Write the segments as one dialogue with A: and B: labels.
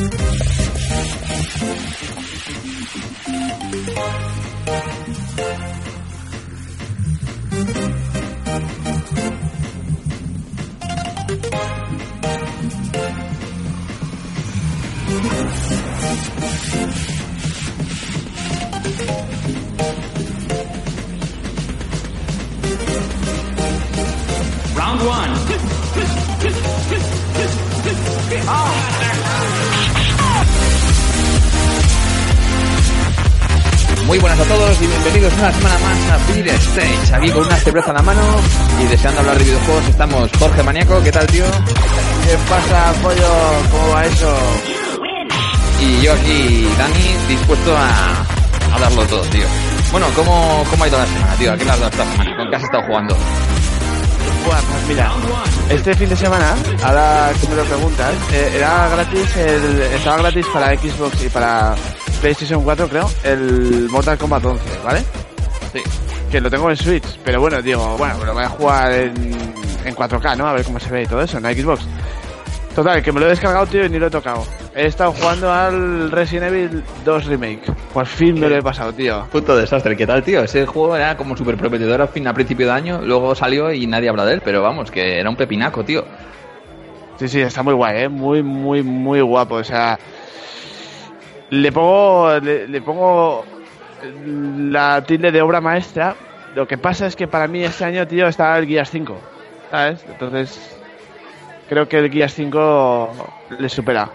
A: Round one. Ah.
B: Muy buenas a todos y bienvenidos una semana más a Beer Stage. Aquí con una cerveza en la mano y deseando hablar de videojuegos estamos Jorge Maniaco, ¿qué tal tío?
C: ¿Qué pasa, pollo? ¿Cómo va eso?
B: Y yo aquí, Dani, dispuesto a, a darlo todo, tío. Bueno, ¿cómo, ¿cómo ha ido la semana, tío? ¿A qué le has dado esta semana? ¿Con qué has estado jugando?
C: Bueno, pues mira, este fin de semana, ahora que me lo preguntas, eh, era gratis, el, estaba gratis para Xbox y para PlayStation 4, creo, el Mortal Kombat 11, ¿vale?
B: Sí.
C: Que lo tengo en Switch, pero bueno, digo, bueno, lo voy a jugar en, en 4K, ¿no? A ver cómo se ve y todo eso, en la Xbox. Total, que me lo he descargado, tío, y ni lo he tocado. He estado jugando al Resident Evil 2 Remake. Por fin me lo he pasado, tío.
B: Puto desastre, ¿qué tal, tío? Ese juego era como súper prometedor al fin, a principio de año, luego salió y nadie habla de él, pero vamos, que era un pepinaco, tío.
C: Sí, sí, está muy guay, ¿eh? Muy, muy, muy guapo. O sea, le pongo, le, le pongo la tilde de obra maestra. Lo que pasa es que para mí este año, tío, está el Gears 5. ¿Sabes? Entonces, creo que el Gears 5 le supera.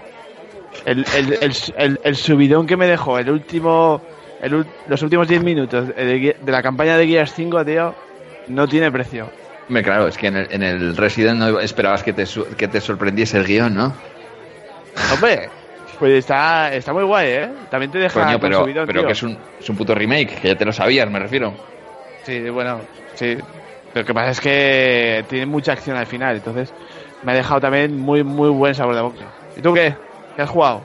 C: El, el, el, el, subidón que me dejó el último, el, los últimos 10 minutos de, la campaña de Gears 5, tío, no tiene precio.
B: Hombre, claro, es que en el, en el Resident no esperabas que te, que te sorprendiese el guion, ¿no?
C: Hombre, pues está, está muy guay, ¿eh? También te deja
B: Coño, pero,
C: subidón,
B: pero
C: tío.
B: que es un, es un puto remake, que ya te lo sabías, me refiero.
C: Sí, bueno, sí. Lo que pasa es que tiene mucha acción al final, entonces me ha dejado también muy, muy buen sabor de boca. ¿Y tú qué? ¿Qué has jugado?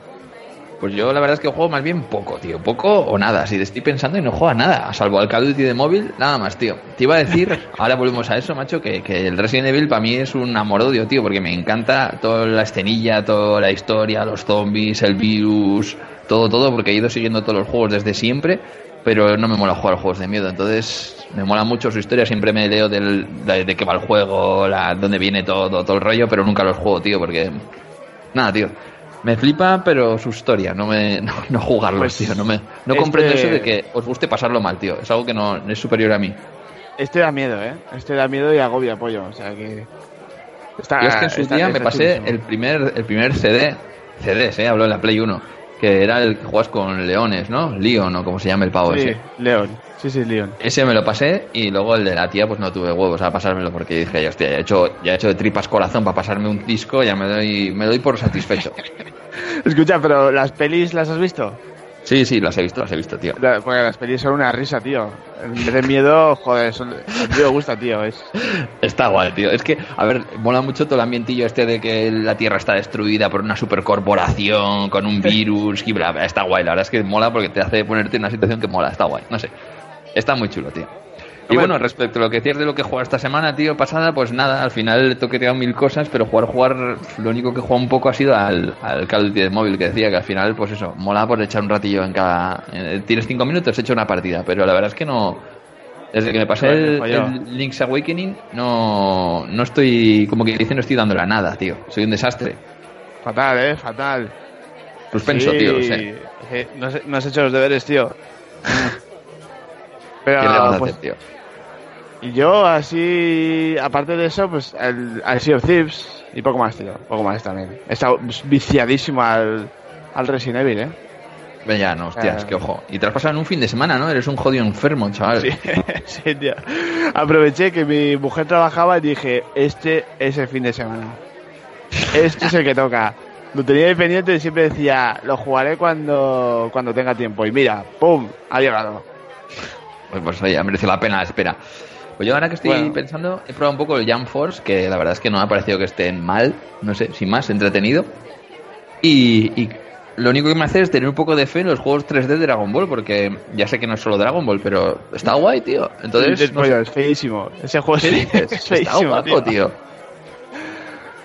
B: Pues yo la verdad es que juego más bien poco, tío. Poco o nada. Si te estoy pensando y no juego a nada. Salvo al Call of Duty de móvil, nada más, tío. Te iba a decir, ahora volvemos a eso, macho, que, que el Resident Evil para mí es un amor-odio, tío. Porque me encanta toda la escenilla, toda la historia, los zombies, el virus, todo, todo. Porque he ido siguiendo todos los juegos desde siempre. Pero no me mola jugar juegos de miedo. Entonces, me mola mucho su historia. Siempre me leo del, de, de qué va el juego, la, dónde viene todo, todo el rollo. Pero nunca los juego, tío. Porque Nada, tío. Me flipa, pero su historia, no me no, no jugarlos,
C: Pues,
B: tío. No me no
C: este-
B: comprendo eso de que os guste pasarlo mal, tío. Es algo que no es superior a mí.
C: Este da miedo, ¿eh? Este da miedo y agobia pollo, o sea que... Está,
B: Yo es que en su
C: está-
B: día me pasé
C: chulísimo.
B: el primer el primer CD, CDs, eh, hablo en la Play 1, que era el que juegas con leones, ¿no? Leon o como se llama el pavo
C: Sí,
B: ese.
C: León. Sí, sí, León.
B: Ese me lo pasé y luego el de la tía pues no tuve huevos a pasármelo porque dije, hostia, ya he hecho, ya he hecho de tripas corazón para pasarme un disco, ya me doy, me doy por satisfecho.
C: Escucha, pero ¿las pelis las has visto?
B: Sí, sí, las he visto, las he visto, tío.
C: La- Porque las pelis son una risa, tío. En vez de miedo, joder, son, me gusta, tío. Es...
B: Está guay, tío. Es que, a ver, mola mucho todo el ambientillo este de que la Tierra está destruida por una supercorporación con un virus y bla, bla. Está guay, la verdad es que mola porque te hace ponerte en una situación que mola. Está guay, no sé. Está muy chulo, tío. Y bueno, respecto a lo que decías de lo que he jugado esta semana, tío, pasada, pues nada, al final he toqueteado mil cosas, pero jugar, jugar, lo único que he jugado un poco ha sido al, al Call of Duty de móvil, que decía que al final, pues eso, mola por echar un ratillo en cada... eh, tienes cinco minutos, he hecho una partida, pero la verdad es que no... Desde que me pasé el, el Link's Awakening, no, no estoy, como que dice, no estoy dándole a nada, tío. Soy un desastre.
C: Fatal, eh, fatal.
B: Suspenso,
C: Sí,
B: tío, o sea, ¿qué
C: sí, no, has, no has hecho los deberes, tío. Pero,
B: le vas a
C: pues,
B: hacer, tío?
C: y yo así, aparte de eso, pues al, al Sea of Thieves y poco más, tío. Poco más también. He estado viciadísimo al, al Resident Evil, eh.
B: Ven ya, no, hostias,
C: Ah.
B: que ojo. Y te has pasado en un fin de semana, ¿no? Eres un jodido enfermo, chaval.
C: Sí, sí, tío. Aproveché que mi mujer trabajaba y dije, este es el fin de semana. Este es el que toca. Lo tenía ahí pendiente y siempre decía, lo jugaré cuando, cuando tenga tiempo. Y mira, ¡pum! Ha llegado.
B: Pues, pues oye, merece la pena la espera. Pues yo ahora que estoy
C: Bueno.
B: pensando, he probado un poco el Jump Force, que la verdad es que no me ha parecido que estén mal, no sé, sin más, entretenido. Y, y lo único que me hace es tener un poco de fe en los juegos 3D de Dragon Ball, porque ya sé que no es solo Dragon Ball, pero está guay, tío. Entonces,
C: es,
B: no sé,
C: es feísimo. Ese juego
B: ¿qué
C: sí,
B: dices?
C: es
B: Está
C: feísimo,
B: guapo,
C: tío.
B: tío.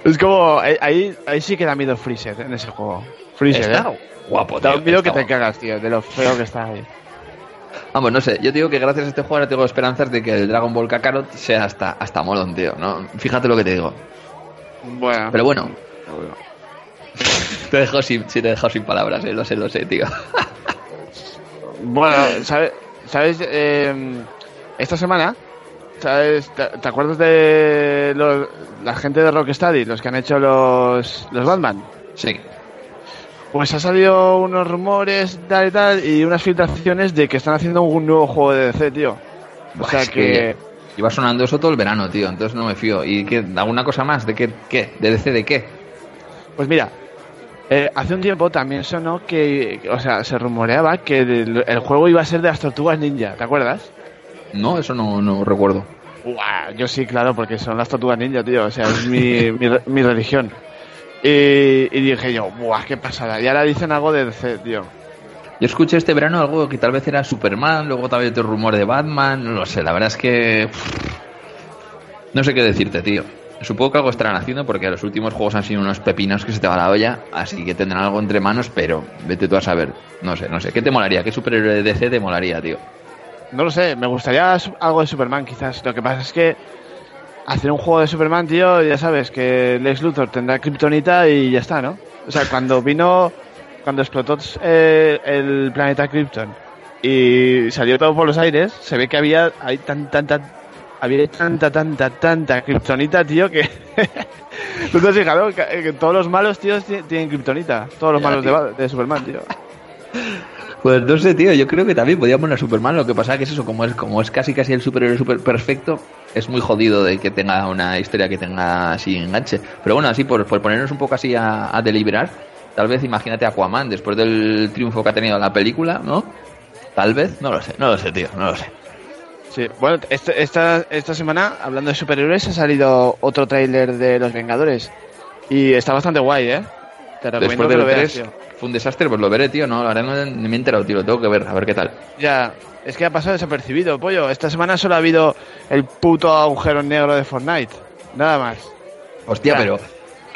C: Es como, ahí, ahí sí que da miedo Freezer en ese juego. Freezer,
B: Está
C: ¿eh?
B: guapo,
C: Da
B: tío.
C: un miedo que te cagas, tío, de lo feo que está ahí.
B: Vamos, no sé, yo digo que gracias a este juego ahora tengo esperanzas de que el Dragon Ball Kakarot sea hasta, hasta molón, tío, ¿no? Fíjate lo que te digo.
C: Bueno.
B: Pero bueno, te dejo sin, sí, te he dejado sin palabras, eh, lo sé, lo sé, tío.
C: Bueno, ¿sabes? ¿sabes eh, esta semana, ¿sabes? ¿Te, te acuerdas de los- la gente de Rocksteady, los que han hecho los, los Batman?
B: Sí.
C: Pues ha salido unos rumores, tal y tal, y unas filtraciones de que están haciendo un nuevo juego de DC, tío. O sea
B: es
C: que...
B: Iba sonando eso todo el verano, tío, entonces no me fío. ¿Y qué, alguna cosa más? ¿De qué? ¿Qué? ¿De DC de qué?
C: Pues mira, eh, hace un tiempo también sonó que, o sea, se rumoreaba que el, el juego iba a ser de las tortugas ninja, ¿te acuerdas?
B: No, eso no, no recuerdo.
C: Buah, yo sí, claro, porque son las tortugas ninja, tío, o sea, es mi, mi, mi religión. Y, y dije yo, buah, qué pasada. Y ahora dicen algo de DC, tío.
B: Yo escuché este verano algo que tal vez era Superman, luego también otro rumor de Batman, no lo sé, la verdad es que... No sé qué decirte, tío. Supongo que algo estarán haciendo porque los últimos juegos han sido unos pepinos que se te va la olla, así que tendrán algo entre manos, pero vete tú a saber. No sé, no sé. ¿Qué te molaría? ¿Qué superhéroe de DC te molaría, tío?
C: No lo sé, me gustaría algo de Superman quizás. Lo que pasa es que hacer un juego de Superman, tío, ya sabes que Lex Luthor tendrá Kryptonita y ya está, ¿no? O sea, cuando vino, cuando explotó eh, el planeta Krypton y salió todo por los aires, se ve que había hay tan, tanta, había tanta, tanta, tanta Kryptonita, tío, que... ¿Tú te has fijado que, todos los malos, tíos, ti- tienen Kryptonita? Todos los malos de, de Superman, tío.
B: Pues no sé, tío, yo creo que también podía poner a Superman, lo que pasa que es eso, como es, como es casi casi el superhéroe super perfecto, es muy jodido de que tenga una historia que tenga así enganche. Pero bueno, así por, por ponernos un poco así a, a deliberar, tal vez imagínate a Aquaman, después del triunfo que ha tenido la película, ¿no? Tal vez, no lo sé, no lo sé, tío, no lo sé.
C: Sí, bueno, este- esta, esta semana, hablando de superhéroes, ha salido otro tráiler de Los Vengadores. Y está bastante guay, ¿eh? Te recomiendo
B: Después
C: que
B: del
C: lo veas,
B: 3
C: tío.
B: fue un desastre, pues lo veré, tío, no, la verdad no, ni me he enterado, tío, lo tengo que ver, a ver qué tal.
C: Ya, es que ha pasado desapercibido, pollo. Esta semana solo ha habido el puto agujero negro de Fortnite. Nada más.
B: Hostia,
C: Ya.
B: pero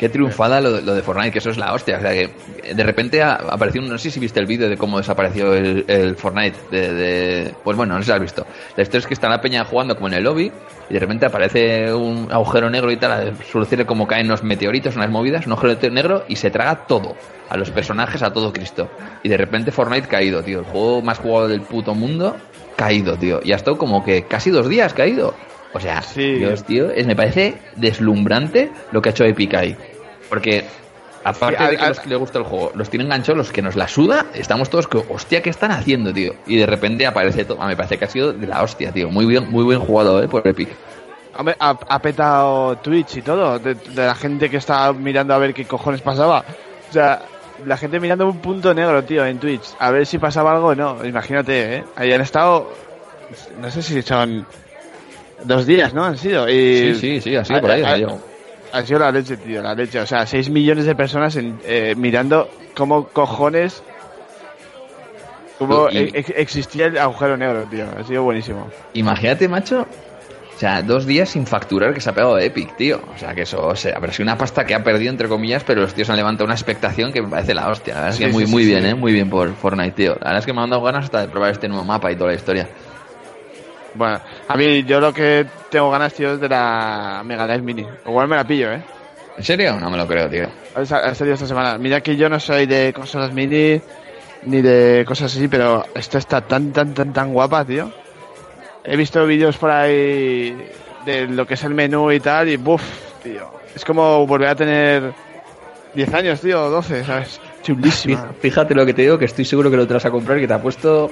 B: qué triunfada lo, de- lo de Fortnite, que eso es la hostia. O sea, que de repente ha- apareció, no sé si viste el vídeo de cómo desapareció el, el Fortnite. De, de- pues bueno, no sé si has visto. La historia es que está la peña jugando como en el lobby y de repente aparece un agujero negro y tal. Decir como caen los meteoritos, unas movidas, un agujero negro y se traga todo. A los personajes, a todo Cristo. Y de repente Fortnite caído, tío. El juego más jugado del puto mundo, caído, tío. Y ha estado como que casi dos días caído. O sea,
C: Sí.
B: Dios, tío, es, me parece deslumbrante lo que ha hecho Epic ahí. Porque, aparte de que
C: a-
B: los que les gusta el juego, los tienen enganchados, los que nos la suda, estamos todos que, hostia, ¿qué están haciendo, tío? Y de repente aparece todo. Me parece que ha sido de la hostia, tío. Muy bien, muy buen jugado, eh, por Epic.
C: Hombre, ha, ha petado Twitch y todo, de, de la gente que estaba mirando a ver qué cojones pasaba. O sea, la gente mirando un punto negro, tío, en Twitch, a ver si pasaba algo o no. Imagínate, ¿eh? Ahí han estado, no sé si son dos días, ¿no? Han sido. Y
B: Sí, sí, sí, ha sido por ahí.
C: ha-
B: ha sido.
C: La leche, tío, la leche. O sea, 6 millones de personas en- eh, mirando cómo cojones. Cómo
B: Y-
C: e- ex- existía el agujero negro, tío. Ha sido buenísimo.
B: Imagínate, macho. O sea, dos días sin facturar que se ha pegado de Epic, tío. O sea, que eso, o sea, habrá sido una pasta que ha perdido, entre comillas, pero los tíos han levantado una expectación que me parece la hostia. La verdad
C: Sí,
B: es que muy,
C: sí,
B: muy
C: sí,
B: bien. ¿eh? Muy bien por Fortnite, tío. La verdad es que me han dado ganas hasta de probar este nuevo mapa y toda la historia.
C: Bueno, a mí yo lo que tengo ganas, tío, es de la Mega Drive Mini. Igual me la pillo, ¿eh?
B: ¿En serio? No me lo creo, tío.
C: Ha sa- ha salido esta semana. Mira que yo no soy de consolas mini ni de cosas así, pero esta está tan, tan, tan, tan guapa, tío. He visto vídeos por ahí de lo que es el menú y tal, y buf, tío. Es como volver a tener 10 años, tío, o 12, ¿sabes? Chulísima.
B: Fí- Fíjate lo que te digo, que estoy seguro que lo te vas a comprar y que te ha puesto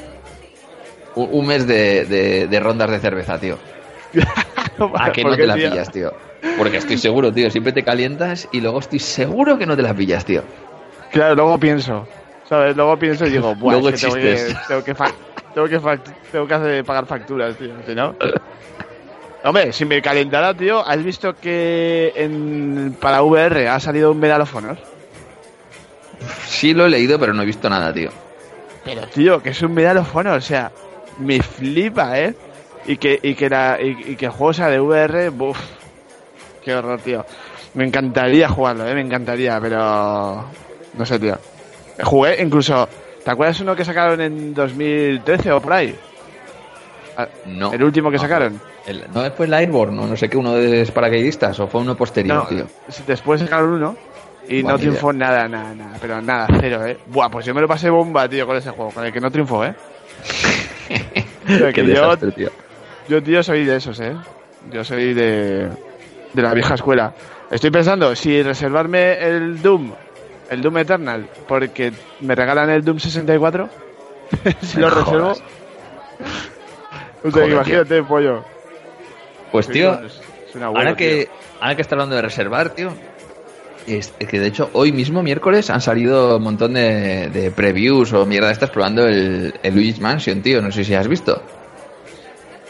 B: un, mes de, de- de rondas de cerveza, tío. ¿A que
C: ¿Por
B: no te la
C: tío?
B: pillas, tío? Porque estoy seguro, tío. Siempre te calientas y luego estoy seguro que no te la pillas, tío.
C: Claro, luego pienso, ¿sabes? Luego pienso y digo, Buah,
B: Luego
C: es que tengo que, tengo que, tengo que, tengo que hacer- pagar facturas, tío, si no. Hombre, si me calentara, tío, ¿has visto que en, para VR ha salido un Medal of Honor?
B: Sí lo he leído, pero no he visto nada, tío.
C: Pero, tío, que es un Medal of Honor, o sea, me flipa, ¿eh? Y que, y que, la, y, y que el juego sea de VR, buf, qué horror, tío. Me encantaría jugarlo, ¿eh? Me encantaría, pero... No sé, tío. Jugué incluso. ¿Te acuerdas uno que sacaron en 2013 o por ahí? Ah,
B: No.
C: El último que
B: No,
C: sacaron.
B: el- ¿No fue el Airborne no, no sé qué, uno de paracaidistas o fue uno posterior,
C: No,
B: tío?
C: después sacaron uno y no triunfó nada, nada, nada. Pero nada, cero, eh. Buah, pues yo me lo pasé bomba, tío, con ese juego, con el que no triunfó, eh. Pero
B: Qué
C: que yo,
B: tío.
C: yo, tío, soy de esos, eh. Yo soy de, de la vieja escuela. Estoy pensando si reservarme el Doom, el Doom Eternal, porque me regalan el Doom 64. si lo reservo.
B: Joder,
C: imagínate, pollo.
B: Pues, tío,
C: es- es un abuelo,
B: ahora que, ahora que está hablando de reservar, tío, es que de hecho hoy mismo, miércoles, han salido un montón de, de previews o mierda de estas probando el, el Luigi's Mansion, tío. No sé si has visto.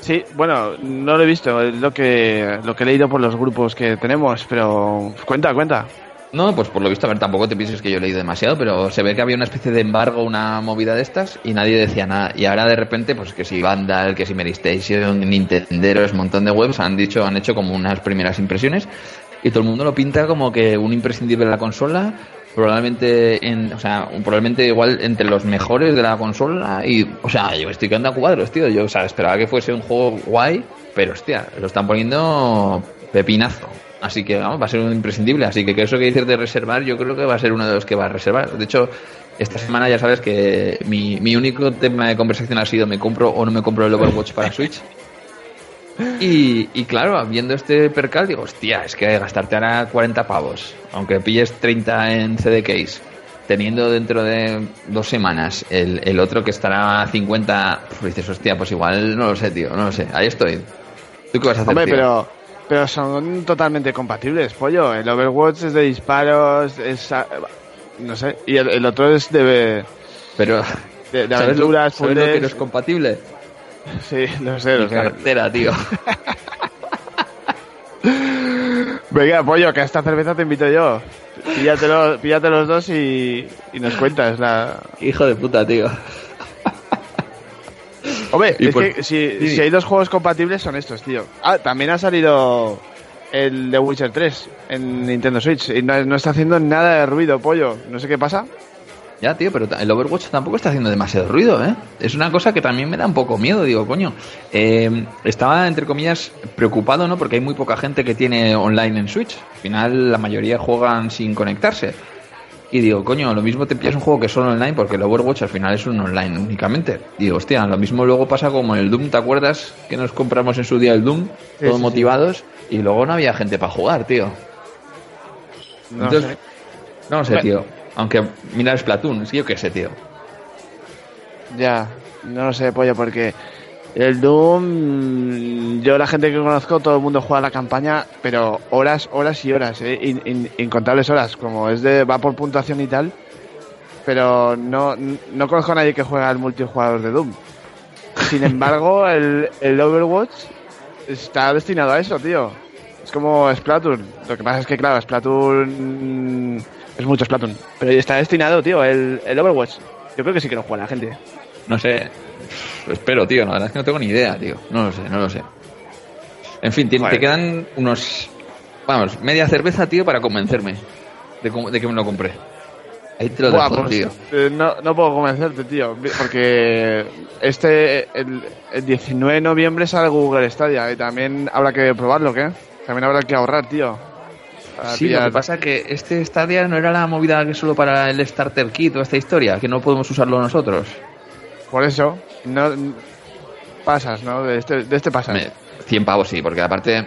C: Sí, bueno, no lo he visto, es lo que, lo que he leído por los grupos que tenemos, pero cuenta, cuenta.
B: No, pues por lo visto, a ver, tampoco te pienses que yo he leído demasiado, pero se ve que había una especie de embargo, una movida de estas, y nadie decía nada. Y ahora de repente, pues que si Vandal, que si Mary Station, Nintenderos, un montón de webs han dicho, han hecho como unas primeras impresiones, y todo el mundo lo pinta como que un imprescindible de la consola, probablemente en, o sea, probablemente igual entre los mejores de la consola, y, o sea, yo estoy quedando a cuadros, tío. Yo, o sea, esperaba que fuese un juego guay, pero hostia, lo están poniendo pepinazo. Así que vamos, va a ser un imprescindible. Así que, que eso que dices de reservar, yo creo que va a ser uno de los que va a reservar. De hecho, esta semana ya sabes que mi, mi único tema de conversación ha sido me compro o no me compro el Overwatch para Switch. Y, y claro, viendo este percal, digo, hostia, es que gastarte ahora 40 pavos, aunque pilles 30 en CD Case, teniendo dentro de dos semanas el, el otro que estará a 50, pues dices, hostia, pues igual no lo sé, tío, no lo sé. Ahí estoy. ¿Tú qué vas a hacer?
C: Hombre,
B: tío?
C: pero, pero son totalmente compatibles, pollo. El Overwatch es de disparos, es... ah, No sé, y el, el otro es de,
B: Pero,
C: de, de
B: ¿sabes, lo,
C: aventuras,
B: sabes lo que no es compatible?
C: Sí, lo sé, lo
B: Mi
C: sé.
B: cartera, tío.
C: Venga, pollo, que a esta cerveza te invito yo. Píllatelo, píllate los dos y, y nos cuentas la...
B: Hijo de puta, tío.
C: Hombre,
B: Y
C: es
B: por-
C: que si,
B: Dime.
C: si hay dos juegos compatibles son estos, tío. Ah, también ha salido el de Witcher 3 en Nintendo Switch y no, no está haciendo nada de ruido, pollo. No sé qué pasa.
B: Ya, tío, pero el Overwatch tampoco está haciendo demasiado ruido, ¿eh? Es una cosa que también me da un poco miedo, digo, coño. Eh, estaba, entre comillas, preocupado, ¿no? Porque hay muy poca gente que tiene online en Switch. Al final, la mayoría juegan sin conectarse. Y digo, coño, lo mismo te pillas un juego que es solo online, porque el Overwatch al final es un online únicamente. Digo, hostia, lo mismo luego pasa como el Doom, ¿te acuerdas? Que nos compramos en su día el Doom,
C: Sí,
B: todos
C: sí,
B: motivados, y luego no había gente para jugar, tío.
C: No
B: Entonces,
C: sé.
B: no sé, tío. Aunque mira Splatoon, sí, yo qué sé, tío.
C: Ya, no lo sé, pollo, porque el Doom, yo la gente que conozco, todo el mundo juega la campaña, pero horas, horas y horas, ¿eh? In- in- incontables horas, como es de, va por puntuación y tal, pero no, no conozco a nadie que juega al multijugador de Doom. Sin embargo, el, el Overwatch está destinado a eso, tío. Es como Splatoon. Lo que pasa es que, claro, Splatoon es mucho Splatoon. Pero está destinado, tío, el, el Overwatch. Yo creo que sí que lo juega la gente.
B: No sé. Lo espero, tío. La verdad es que no tengo ni idea, tío. No lo sé, no lo sé. En fin, te, te quedan unos. Vamos, media cerveza, tío, para convencerme de, de que me lo compré. Ahí te lo
C: Buah,
B: dejo,
C: pues,
B: tío.
C: eh, no, no puedo convencerte, tío. Porque este, el, el 19 de noviembre sale Google Stadia y también habrá que probarlo, ¿qué? También habrá que ahorrar, tío.
B: Sí, lo que pasa es que este Stadia no era la movida que solo para el Starter Kit o esta historia, que no podemos usarlo nosotros.
C: Por eso, no pasas, ¿no? De este, de este pasas.
B: Me- 100 pavos sí, porque aparte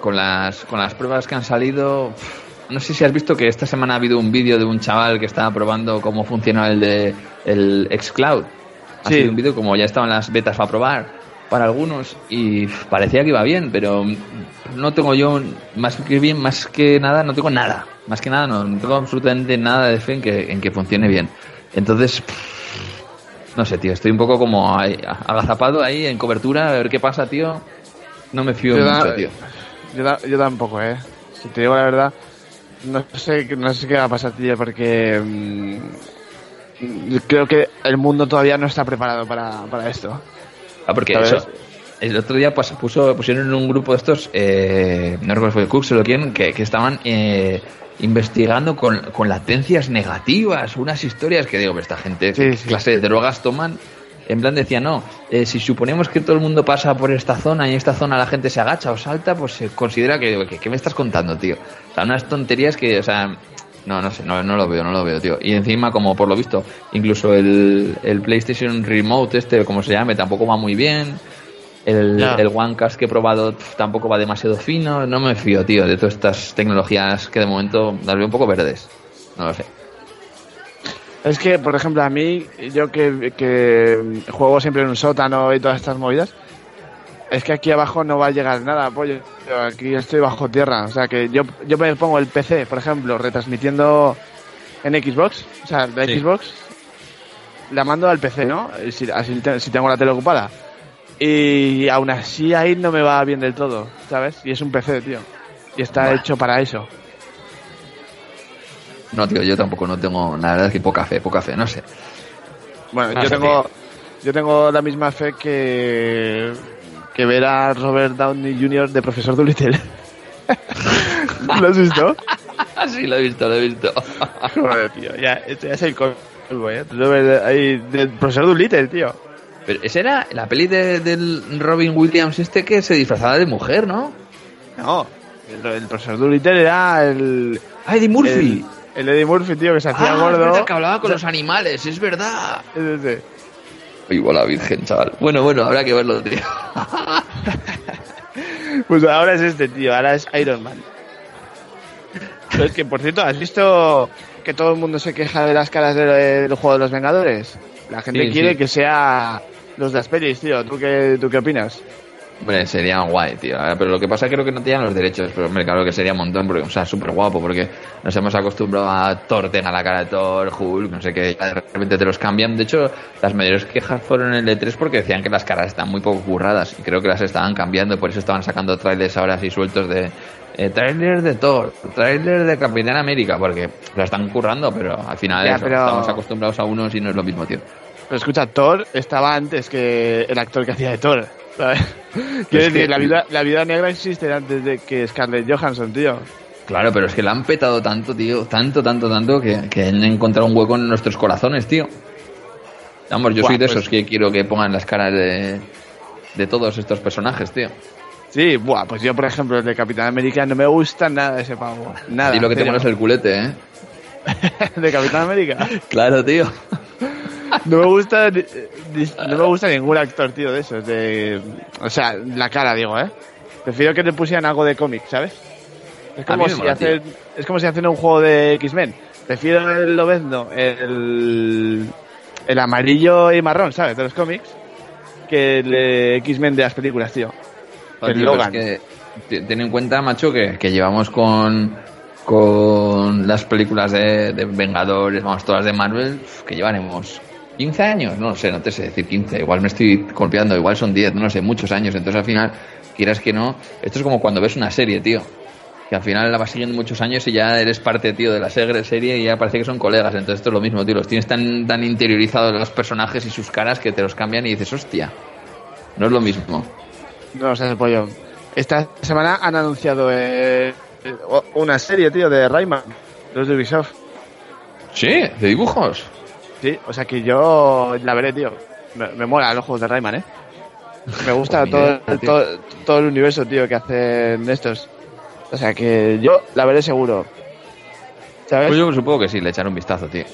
B: con las con las pruebas que han salido, no sé si has visto que esta semana ha habido un vídeo de un chaval que estaba probando cómo funciona el de el xCloud. Ha
C: Sí.
B: sido un vídeo como ya estaban las betas para probar para algunos y parecía que iba bien, pero no tengo yo más que bien, más que nada, no tengo nada, más que nada no, no tengo absolutamente nada de fe en que en que funcione bien. Entonces, no sé, tío, estoy un poco como ahí, agazapado ahí en cobertura, a ver qué pasa, tío. No me fío
C: Yo da-
B: mucho, tío.
C: Yo, da- yo tampoco, ¿eh? Si te digo la verdad, no sé, no sé qué va a pasar, tío, porque mm, creo que el mundo todavía no está preparado para, para esto.
B: Ah, porque
C: ¿Sabes?
B: eso, el otro día pues, puso, pusieron en un grupo de estos, eh, no recuerdo si fue Cooks o quién, que, que estaban eh, investigando con, con latencias negativas, unas historias que digo, esta gente,
C: Sí,
B: ¿qué
C: sí.
B: clase de drogas toman? En plan decía, no, eh, si suponemos que todo el mundo pasa por esta zona y en esta zona la gente se agacha o salta, pues se considera que, que- ¿qué me estás contando, tío? O sea, unas tonterías que, o sea, no, no sé, no, no lo veo, no lo veo, tío. Y encima, como por lo visto, incluso el, el PlayStation Remote, este, como se llame, tampoco va muy bien. El, el OneCast que he probado tampoco va demasiado fino. No me fío, tío, de todas estas tecnologías que de momento las veo un poco verdes. No lo sé.
C: Es que, por ejemplo, a mí, yo que, que juego siempre en un sótano y todas estas movidas, es que aquí abajo no va a llegar nada, pollo. Aquí estoy bajo tierra. O sea, que yo, yo me pongo el PC, por ejemplo, retransmitiendo en Xbox, o sea, la
B: Sí.
C: Xbox, la mando al PC, ¿no? Y Si, así te- si tengo la tele ocupada. Y aún así ahí no me va bien del todo, ¿sabes? Y es un PC, tío. Y está hecho para eso.
B: No, tío, yo tampoco no tengo, la verdad es que poca fe, poca fe, no sé.
C: Bueno, yo tengo, yo tengo la misma fe que, que ver a Robert Downey Jr. de profesor Dolittle. ¿Lo has visto?
B: sí, lo he visto, lo he visto.
C: Joder, tío, ya, este ya es el colmo, ¿eh? Robert, ahí, del profesor Dolittle, tío.
B: Pero esa era la peli de- del Robin Williams este que se disfrazaba de mujer, ¿no?
C: No, el, el profesor Dolittle era el...
B: ¡Ah, Eddie Murphy!
C: El, el Eddie Murphy, tío, que se hacía
B: ah, es
C: gordo.
B: verdad que hablaba con los animales, es verdad.
C: Es ese.
B: Igual la virgen, chaval. Bueno, bueno, habrá que verlo, tío.
C: Pues ahora es este, tío, ahora es Iron Man. Pero es que, por cierto, ¿has visto que todo el mundo se queja de las caras de- del juego de los Vengadores? La gente
B: Sí,
C: quiere
B: sí.
C: que sea los de las pelis, tío. ¿Tú qué, ¿Tú qué opinas?
B: Hombre, sería guay, tío. Pero lo que pasa es que creo que no tenían los derechos. Pero, hombre, claro que sería un montón. Porque, o sea, súper guapo. Porque nos hemos acostumbrado a Thor tenga la cara de Thor, Hulk, no sé qué. ya De repente te los cambian. De hecho, las mayores quejas fueron en el E3 porque decían que las caras están muy poco curradas. Y creo que las estaban cambiando. Por eso estaban sacando trailers ahora así sueltos de. Eh, trailer de Thor, trailer de Capitán América, porque la están currando, pero al final
C: Ya,
B: eso,
C: pero-
B: estamos acostumbrados a unos y no es lo mismo, tío.
C: Pero escucha, Thor estaba antes que el actor que hacía de Thor. Quiero decir,
B: que-
C: la, vida, la vida negra existe antes de que Scarlett Johansson, tío.
B: Claro, pero es que la han petado tanto, tío, tanto, tanto, tanto, que, que han encontrado un hueco en nuestros corazones, tío. Vamos, yo
C: Buah,
B: soy de
C: pues-
B: esos que quiero que pongan las caras de, de todos estos personajes, tío.
C: Sí, buah, pues yo, por ejemplo, el de Capitán América no me gusta nada ese pavo. Nada.
B: y lo que te pones el culete, ¿eh?
C: de Capitán América.
B: Claro, tío.
C: No me gusta no me gusta ningún actor, tío, de esos. De, o sea, la cara, digo, ¿eh? Prefiero que le pusieran algo de cómic, ¿sabes? Es como, si
B: mola,
C: hacen, es como si hacen un juego de X-Men. Prefiero el Lobezno, el, el amarillo y marrón, ¿sabes? De los cómics, que el X-Men de las películas, tío. El Logan.
B: es que te- ten en cuenta, macho, que, que llevamos con, con las películas de, de Vengadores, vamos, todas de Marvel, que llevaremos 15 años, no sé, no te sé decir 15, igual me estoy golpeando, igual son 10, no sé, muchos años, entonces al final, quieras que no, esto es como cuando ves una serie, tío, que al final la vas siguiendo muchos años y ya eres parte, tío, de la serie y ya parece que son colegas, entonces esto es lo mismo, tío, los tienes tan, tan interiorizados los personajes y sus caras que te los cambian y dices, hostia, no es lo mismo.
C: No, o sea, el pollo. Esta semana han anunciado eh, eh, una serie, tío, de Rayman, los de Ubisoft.
B: Sí, de dibujos.
C: Sí, o sea que yo la veré, tío. Me, me mola los juegos de Rayman, ¿eh? Me gusta
B: Pues
C: todo, todo, todo el universo, tío, que hacen estos. O sea que yo la veré seguro. ¿Sabes?
B: Pues yo supongo que sí, le echaré un vistazo, tío.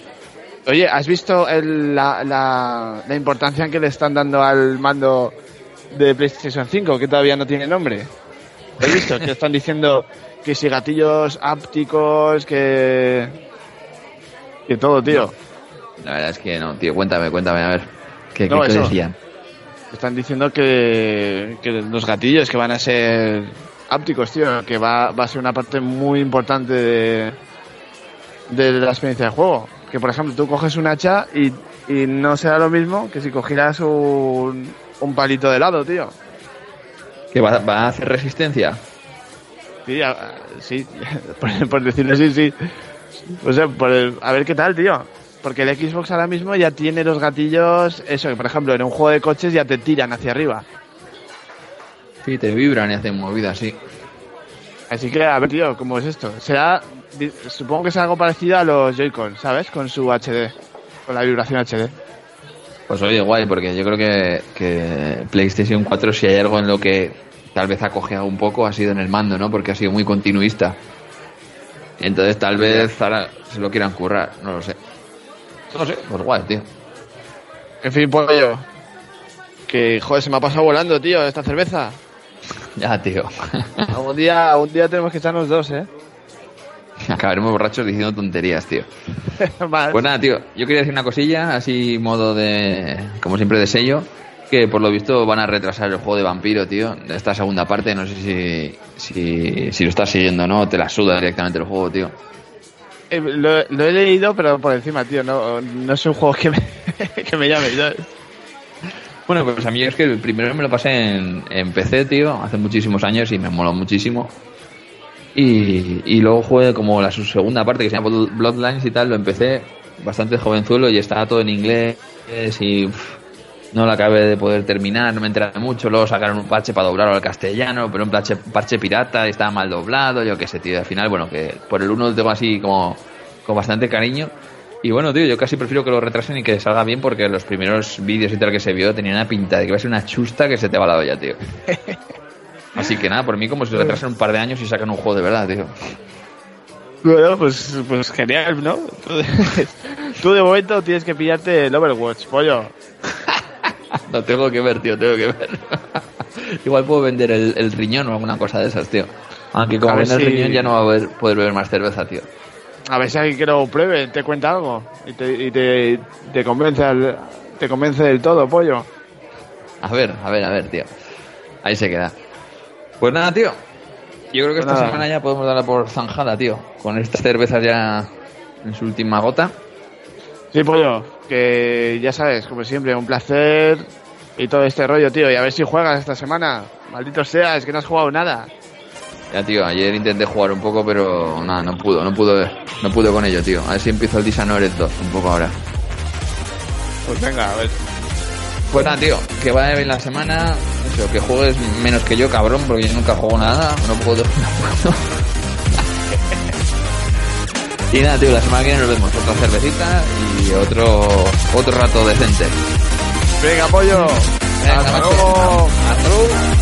C: Oye, ¿has visto el- la, la, la importancia que le están dando al mando de PlayStation 5, que todavía no tiene nombre? ¿Has visto? que están diciendo que si gatillos ápticos, que... Que todo, tío.
B: La verdad es que no, tío, cuéntame, cuéntame, a ver. ¿Qué,
C: No,
B: qué- decían?
C: Están diciendo que, que los gatillos que van a ser ápticos, tío, que va, va a ser una parte muy importante de, de la experiencia de juego. Que, por ejemplo, tú coges un hacha y, y no será lo mismo que si cogieras un, un palito de helado, tío.
B: ¿Que va, va a hacer resistencia?
C: Sí, a- sí por, por decirlo así, sí. O sea, por el- a ver qué tal, tío. Porque el Xbox ahora mismo ya tiene los gatillos, eso, que por ejemplo en un juego de coches ya te tiran hacia arriba.
B: Sí, te vibran y hacen movidas, sí.
C: Así que, a ver, tío, ¿cómo es esto? Será, supongo que es algo parecido a los Joy-Con, ¿sabes? Con su HD, con la vibración HD.
B: Pues oye, guay, porque yo creo que, que PlayStation 4, si hay algo en lo que tal vez ha cojeado un poco, ha sido en el mando, ¿no? Porque ha sido muy continuista. Entonces tal vez ahora se lo quieran currar, no lo sé. No sé, pues guay, tío.
C: En fin, pollo. Que, joder, se me ha pasado volando, tío, esta cerveza.
B: Ya, tío.
C: Un día, un día tenemos que echarnos dos, ¿eh?
B: Acabaremos borrachos diciendo tonterías, tío.
C: Vale.
B: Pues nada, tío, yo quería decir una cosilla, así modo de, como siempre, de sello, que por lo visto van a retrasar el juego de vampiro, tío, de esta segunda parte, no sé si, si, si lo estás siguiendo, ¿no? Te la suda directamente el juego, tío.
C: Eh, lo, lo he leído, pero por encima, tío. No, no es un juego que me, que me llame. ¿sabes?
B: Bueno, pues a mí es que el primero me lo pasé en, PC, tío, hace muchísimos años y me moló muchísimo. Y, y luego jugué como la su segunda parte que se llama Blood- Bloodlines y tal, lo empecé bastante jovenzuelo y estaba todo en inglés y uf, no lo acabé de poder terminar, no me enteré mucho. Luego sacaron un parche para doblarlo al castellano, pero un parche, parche pirata y estaba mal doblado, yo qué sé, tío. Al final, bueno, que por el uno lo tengo así como con bastante cariño. Y bueno, tío, yo casi prefiero que lo retrasen y que salga bien porque los primeros vídeos y tal que se vio tenían una pinta de que va a ser una chusta que se te va la olla, tío. Así que nada, por mí como si retrasan un par de años y sacan un juego de verdad, tío.
C: Bueno, pues, pues genial, ¿no? Tú de, tú de momento tienes que pillarte el Overwatch, pollo.
B: Lo tengo que ver, tío, tengo que ver. Igual puedo vender el, el riñón o alguna cosa de esas, tío. Aunque como
C: ver
B: venda el
C: si-
B: riñón ya no va a poder, poder beber más cerveza, tío.
C: A ver si alguien que lo pruebe te cuenta algo y te, y te, te convence al- te convence del todo, pollo.
B: A ver, a ver, a ver, tío. Ahí se queda. Pues nada, tío. Yo creo que
C: Pues
B: esta
C: nada.
B: semana ya podemos darla por zanjada, tío. Con estas cervezas ya en su última gota.
C: Sí, pollo, que ya sabes, como siempre, un placer y todo este rollo, tío. Y a ver si juegas esta semana. Maldito sea, es que no has jugado nada.
B: Ya, tío, ayer intenté jugar un poco, pero nada, no pudo, no pudo, no pudo con ello, tío. A ver si empiezo el Dishonored 2 un poco ahora.
C: Pues venga, a ver.
B: Pues nada, tío, que vaya bien la semana. Eso, que juegues menos que yo, cabrón, porque yo nunca juego nada. No puedo. No puedo. y nada, tío, la semana que viene nos vemos. Otra cervecita y otro, otro rato decente.
C: Venga, pollo.
B: Venga,
C: Hasta luego.
B: Hasta luego.